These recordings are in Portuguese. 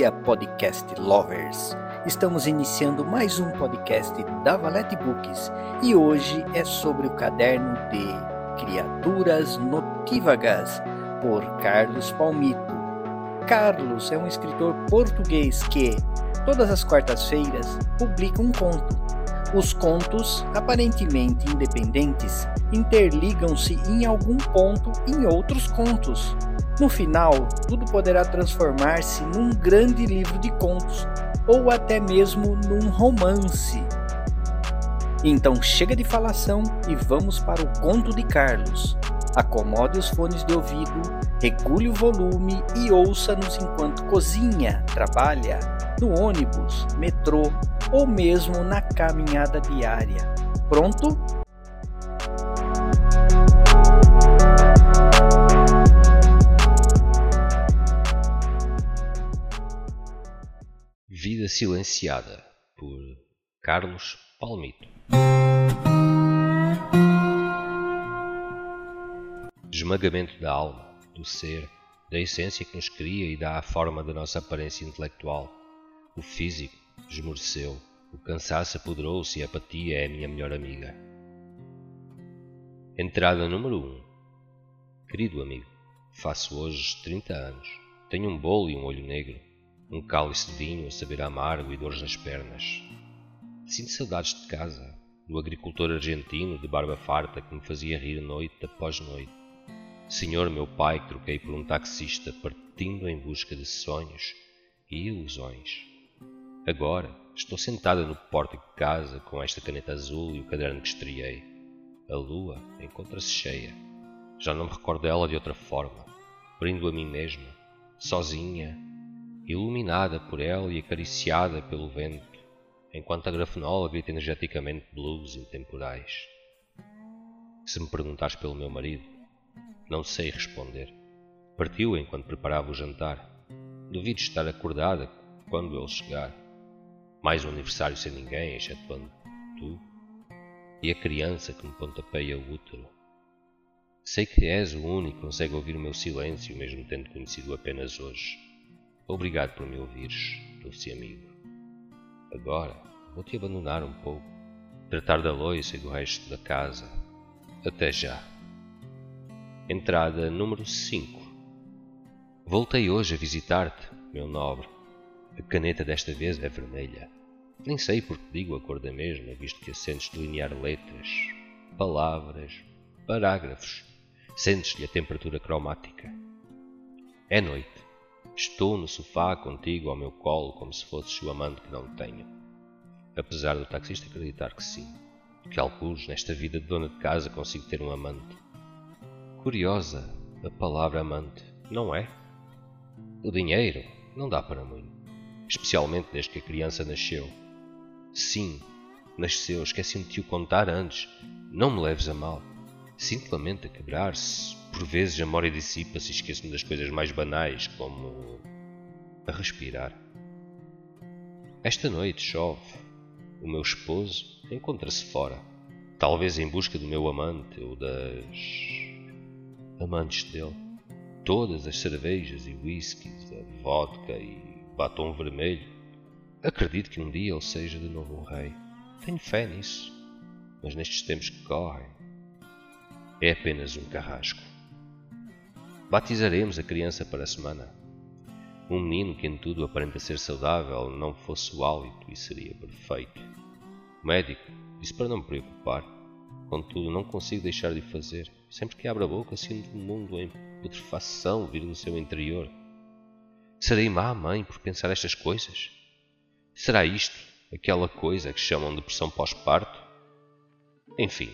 dia, podcast lovers! Estamos iniciando mais um podcast da Valete Books e hoje é sobre o caderno de Criaturas Notívagas, por Carlos Palmito. Carlos é um escritor português que, todas as quartas-feiras, publica um conto. Os contos, aparentemente independentes, interligam-se em algum ponto em outros contos no final, tudo poderá transformar-se num grande livro de contos ou até mesmo num romance. Então chega de falação e vamos para o conto de Carlos. Acomode os fones de ouvido, regule o volume e ouça-nos enquanto cozinha, trabalha, no ônibus, metrô ou mesmo na caminhada diária. Pronto? Silenciada, por Carlos Palmito. Esmagamento da alma, do ser, da essência que nos cria e dá a forma da nossa aparência intelectual. O físico esmoreceu, o cansaço apoderou-se e a apatia é a minha melhor amiga. Entrada número 1 um. Querido amigo, faço hoje 30 anos. Tenho um bolo e um olho negro um cálice de vinho a saber amargo e dores nas pernas. Sinto saudades de casa, do agricultor argentino de barba farta que me fazia rir noite após noite. Senhor meu pai que troquei por um taxista partindo em busca de sonhos e ilusões. Agora estou sentada no pórtico de casa com esta caneta azul e o caderno que estreiei. A lua encontra-se cheia. Já não me recordo dela de outra forma. Brindo a mim mesma, sozinha, iluminada por ela e acariciada pelo vento, enquanto a grafenola grita energeticamente blues intemporais. Se me perguntares pelo meu marido, não sei responder. Partiu enquanto preparava o jantar. Duvido estar acordada quando ele chegar. Mais um aniversário sem ninguém, excetuando tu e a criança que me pontapeia o útero. Sei que és o único que consegue ouvir o meu silêncio, mesmo tendo conhecido apenas hoje. Obrigado por me ouvires, doce amigo. Agora vou-te abandonar um pouco, tratar da loiça e do resto da casa. Até já. Entrada número 5 Voltei hoje a visitar-te, meu nobre. A caneta desta vez é vermelha. Nem sei por que digo a cor da mesma, visto que a sentes delinear letras, palavras, parágrafos. Sentes-lhe a temperatura cromática. É noite. Estou no sofá contigo ao meu colo como se fosses o amante que não tenho. Apesar do taxista acreditar que sim, que alguns nesta vida de dona de casa consigo ter um amante. Curiosa a palavra amante, não é? O dinheiro não dá para muito, especialmente desde que a criança nasceu. Sim, nasceu, esqueci-me de te o contar antes. Não me leves a mal. Sinto lamento a quebrar-se, por vezes a memória dissipa-se e esqueço-me das coisas mais banais, como a respirar. Esta noite chove. O meu esposo encontra-se fora, talvez em busca do meu amante ou das amantes dele. Todas as cervejas e whiskies, a vodka e batom vermelho. Acredito que um dia ele seja de novo um rei. Tenho fé nisso. Mas nestes tempos que correm, é apenas um carrasco. Batizaremos a criança para a semana. Um menino que em tudo aparenta ser saudável não fosse o hálito e seria perfeito. O médico disse para não me preocupar. Contudo, não consigo deixar de o fazer. Sempre que abro a boca, sinto um mundo em putrefação vir do seu interior. Serei má mãe por pensar estas coisas? Será isto aquela coisa que chamam de pressão pós-parto? Enfim,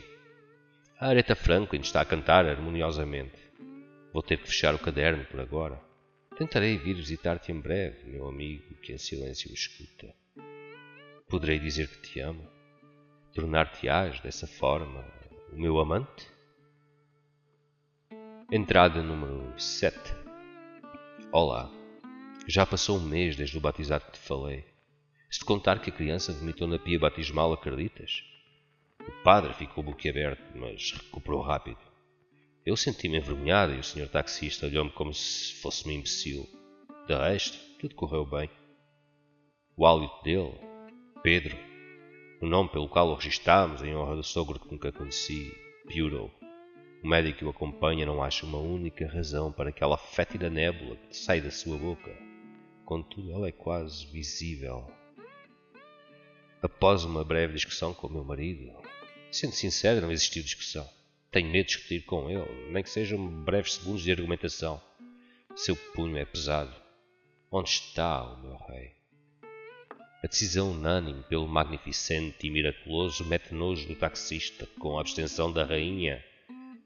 a Aretha Franklin está a cantar harmoniosamente. Vou ter que fechar o caderno por agora. Tentarei vir visitar-te em breve, meu amigo que em silêncio escuta. Poderei dizer que te amo? Tornar-te-ás dessa forma o meu amante? Entrada número 7 Olá, já passou um mês desde o batizado que te falei. Se te contar que a criança vomitou na pia batismal, acreditas? O padre ficou boquiaberto, mas recuperou rápido. Eu senti-me envergonhado e o senhor taxista olhou-me como se fosse um imbecil. De resto, tudo correu bem. O hálito dele, Pedro, o nome pelo qual o registámos em honra do sogro que nunca conheci, piorou. O médico que o acompanha não acha uma única razão para aquela fétida nébula que sai da sua boca. Contudo, ela é quase visível. Após uma breve discussão com o meu marido, sendo sincero, não existiu discussão. Tenho medo de discutir com ele, nem que sejam breves segundos de argumentação. Seu punho é pesado. Onde está o meu rei? A decisão unânime pelo magnificente e miraculoso mete nojo do taxista com a abstenção da rainha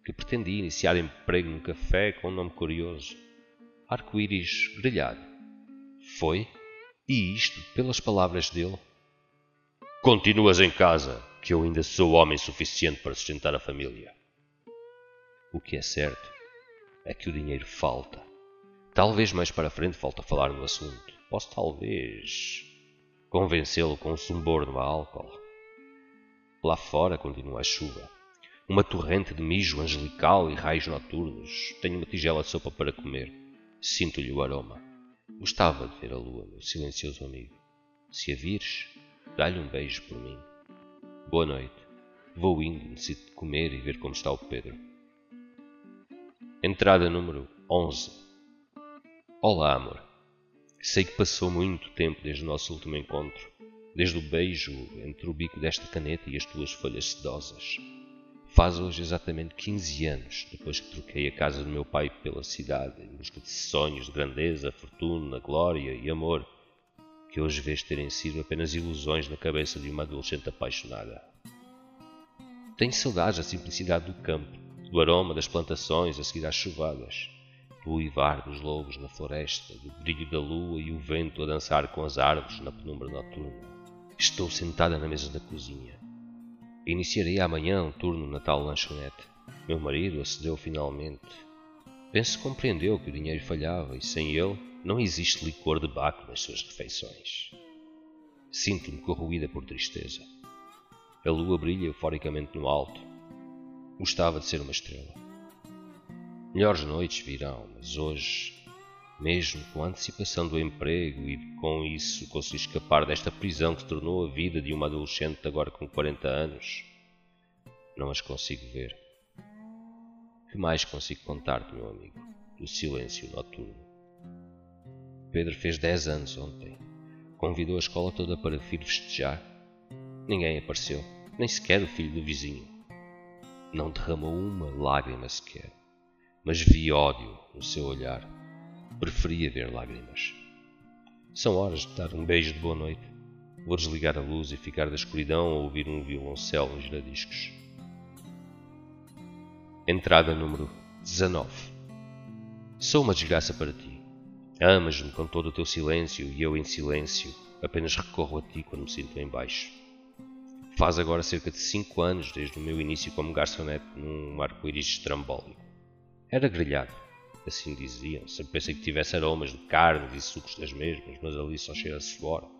que pretendia iniciar emprego num café com um nome curioso. Arco-íris grelhado. Foi, e isto pelas palavras dele. Continuas em casa, que eu ainda sou homem suficiente para sustentar a família. O que é certo é que o dinheiro falta. Talvez mais para frente falte a falar no assunto. Posso talvez convencê-lo com um suborno a álcool. Lá fora continua a chuva. Uma torrente de mijo angelical e raios noturnos. Tenho uma tigela de sopa para comer. Sinto-lhe o aroma. Gostava de ver a lua, meu silencioso amigo. Se a vires, dá-lhe um beijo por mim. Boa noite. Vou indo, necessito de comer e ver como está o Pedro. Entrada número 11 Olá, amor. Sei que passou muito tempo desde o nosso último encontro, desde o beijo entre o bico desta caneta e as tuas folhas sedosas. Faz hoje exatamente 15 anos depois que troquei a casa do meu pai pela cidade em busca de sonhos de grandeza, fortuna, glória e amor que hoje vês terem sido apenas ilusões na cabeça de uma adolescente apaixonada. Tenho saudades da simplicidade do campo, do aroma das plantações a seguir às chuvadas, do uivar dos lobos na floresta, do brilho da lua e o vento a dançar com as árvores na penumbra noturna. Estou sentada na mesa da cozinha. Iniciarei amanhã um turno na tal lanchonete. Meu marido acedeu finalmente. Penso que compreendeu que o dinheiro falhava e sem ele não existe licor de baco nas suas refeições. Sinto-me corroída por tristeza. A lua brilha euforicamente no alto, Gostava de ser uma estrela. Melhores noites virão, mas hoje, mesmo com a antecipação do emprego e com isso consegui escapar desta prisão que tornou a vida de uma adolescente agora com 40 anos, não as consigo ver. Que mais consigo contar-te, meu amigo, do silêncio noturno? Pedro fez 10 anos ontem. Convidou a escola toda para vir festejar. Ninguém apareceu, nem sequer o filho do vizinho. Não derramou uma lágrima sequer, mas vi ódio no seu olhar. Preferia ver lágrimas. São horas de dar um beijo de boa noite. Vou desligar a luz e ficar da escuridão a ouvir um violoncelo em giradiscos. Entrada número 19 Sou uma desgraça para ti. Amas-me com todo o teu silêncio e eu em silêncio apenas recorro a ti quando me sinto em baixo. Faz agora cerca de cinco anos desde o meu início como garçonete num arco-íris estrambólico. Era grelhado, assim diziam, sempre pensei que tivesse aromas de carnes e sucos das mesmas, mas ali só cheira a suor.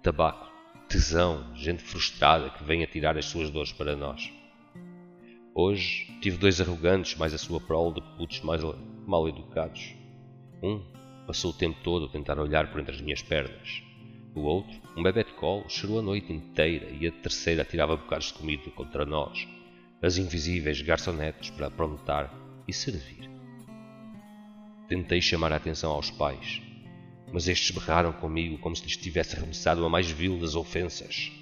Tabaco, tesão, gente frustrada que vem a tirar as suas dores para nós. Hoje tive dois arrogantes mais a sua prole de putos mais mal educados. Um passou o tempo todo a tentar olhar por entre as minhas pernas. O outro, um bebê de colo, chorou a noite inteira e a terceira tirava bocados de comida contra nós, as invisíveis garçonetes para aprontar e servir. Tentei chamar a atenção aos pais, mas estes berraram comigo como se lhes tivesse arremessado a mais vil das ofensas.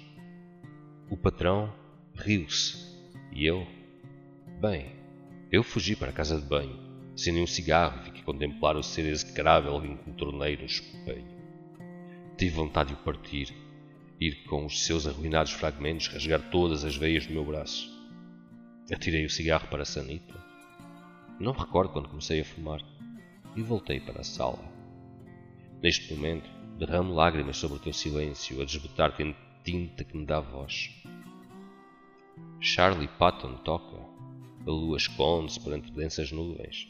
O patrão riu-se e eu, bem, eu fugi para a casa de banho, acendi um cigarro e fiquei a contemplar o ser execrável um torneiro no espelho. Tive vontade de o partir, ir com os seus arruinados fragmentos rasgar todas as veias do meu braço. Atirei o cigarro para a sanita. Não recordo quando comecei a fumar e voltei para a sala. Neste momento, derramo lágrimas sobre o teu silêncio a desbotar-te em tinta que me dá voz. Charlie Patton toca. A lua esconde-se perante densas nuvens.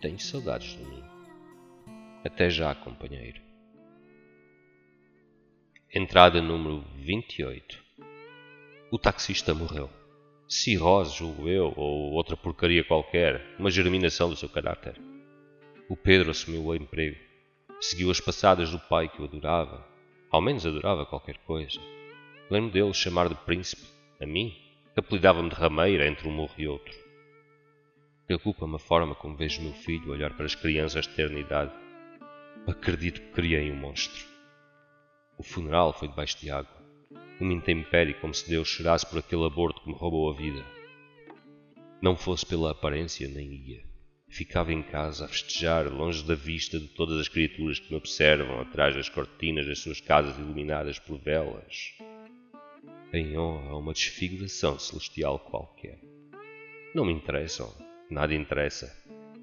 Tenho saudades de mim. Até já, companheiro. Entrada número 28. O taxista morreu. Cirrose, julgo eu, ou outra porcaria qualquer, uma germinação do seu caráter. O Pedro assumiu o emprego. Seguiu as passadas do pai que o adorava. Ao menos adorava qualquer coisa. Lembro dele chamar de príncipe. A mim, apelidava-me de rameira entre um morro e outro. Preocupa-me a forma como vejo meu filho olhar para as crianças de eternidade. Acredito que criei um monstro. O funeral foi debaixo de água. Uma intempérie como se Deus chorasse por aquele aborto que me roubou a vida. Não fosse pela aparência, nem ia. Ficava em casa a festejar, longe da vista de todas as criaturas que me observam atrás das cortinas das suas casas iluminadas por velas. Em honra a uma desfiguração celestial qualquer. Não me interessam, nada interessa.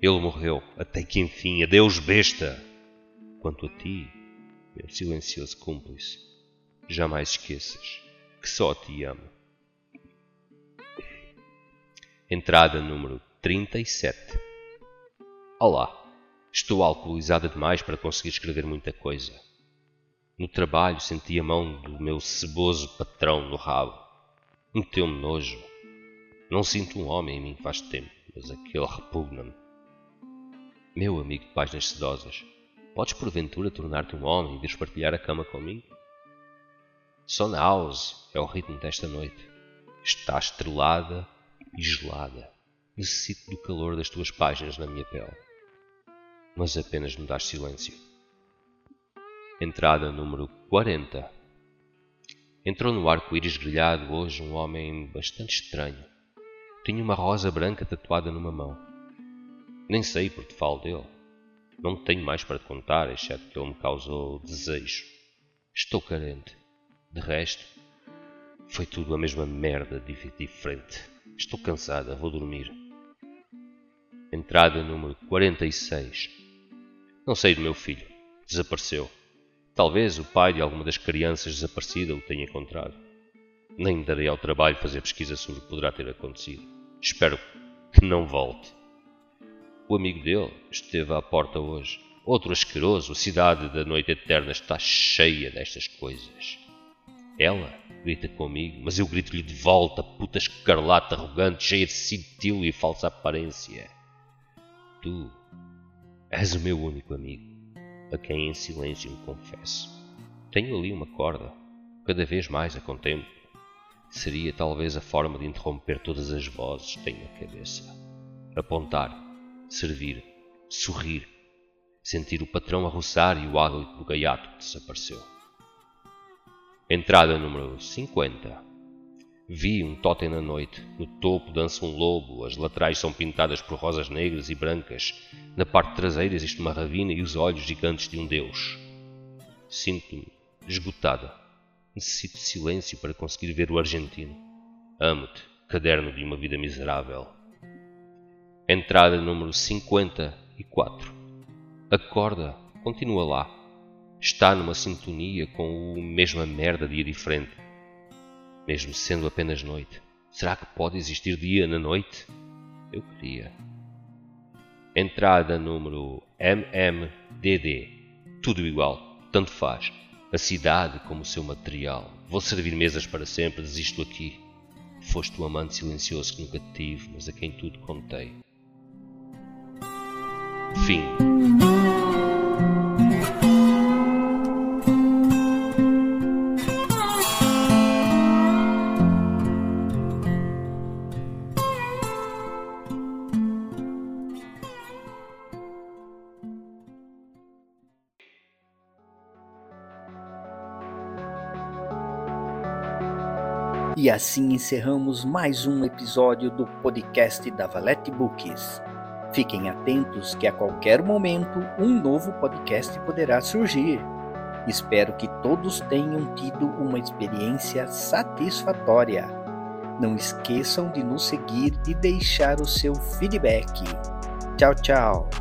Ele morreu, até que enfim, adeus besta! Quanto a ti, meu silencioso cúmplice, jamais esqueças que só te amo. Entrada número 37 Olá, estou alcoolizada demais para conseguir escrever muita coisa. No trabalho senti a mão do meu ceboso patrão no rabo. Meteu-me nojo. Não sinto um homem em mim faz tempo, mas aquele repugna-me. Meu amigo de páginas sedosas, podes porventura tornar-te um homem e vires partilhar a cama comigo? House é o ritmo desta noite. Está estrelada e gelada. Necessito do calor das tuas páginas na minha pele mas apenas me dás silêncio. Entrada número 40 Entrou no arco-íris grelhado hoje um homem bastante estranho. Tinha uma rosa branca tatuada numa mão. Nem sei por que falo dele. Não tenho mais para te contar, exceto que ele me causou desejo. Estou carente. De resto, foi tudo a mesma merda diferente. Estou cansada, vou dormir. Entrada número 46 não sei do meu filho. Desapareceu. Talvez o pai de alguma das crianças desaparecida o tenha encontrado. Nem darei ao trabalho fazer pesquisa sobre o que poderá ter acontecido. Espero que não volte. O amigo dele esteve à porta hoje. Outro asqueroso, a cidade da noite eterna está cheia destas coisas. Ela grita comigo, mas eu grito-lhe de volta, puta escarlata arrogante, cheia de cintillo e falsa aparência. Tu És o meu único amigo, a quem em silêncio me confesso. Tenho ali uma corda, cada vez mais a contemplo. Seria talvez a forma de interromper todas as vozes que tenho na cabeça. Apontar, servir, sorrir, sentir o patrão a roçar e o hálito do gaiato que desapareceu. Entrada número 50 Vi um totem na noite. No topo dança um lobo, as laterais são pintadas por rosas negras e brancas. Na parte traseira existe uma ravina e os olhos gigantes de um deus. Sinto-me esgotada. Necessito de silêncio para conseguir ver o argentino. Amo-te, caderno de uma vida miserável. Entrada número 54. A corda continua lá. Está numa sintonia com o mesma merda dia diferente mesmo sendo apenas noite. Será que pode existir dia na noite? Eu queria. Entrada número MMDD. Tudo igual, tanto faz. A cidade como o seu material. Vou servir mesas para sempre, desisto aqui. Foste o amante silencioso que nunca tive, mas a quem tudo contei. Fim. E assim encerramos mais um episódio do podcast da Valete Books. Fiquem atentos que a qualquer momento um novo podcast poderá surgir. Espero que todos tenham tido uma experiência satisfatória. Não esqueçam de nos seguir e deixar o seu feedback. Tchau, tchau!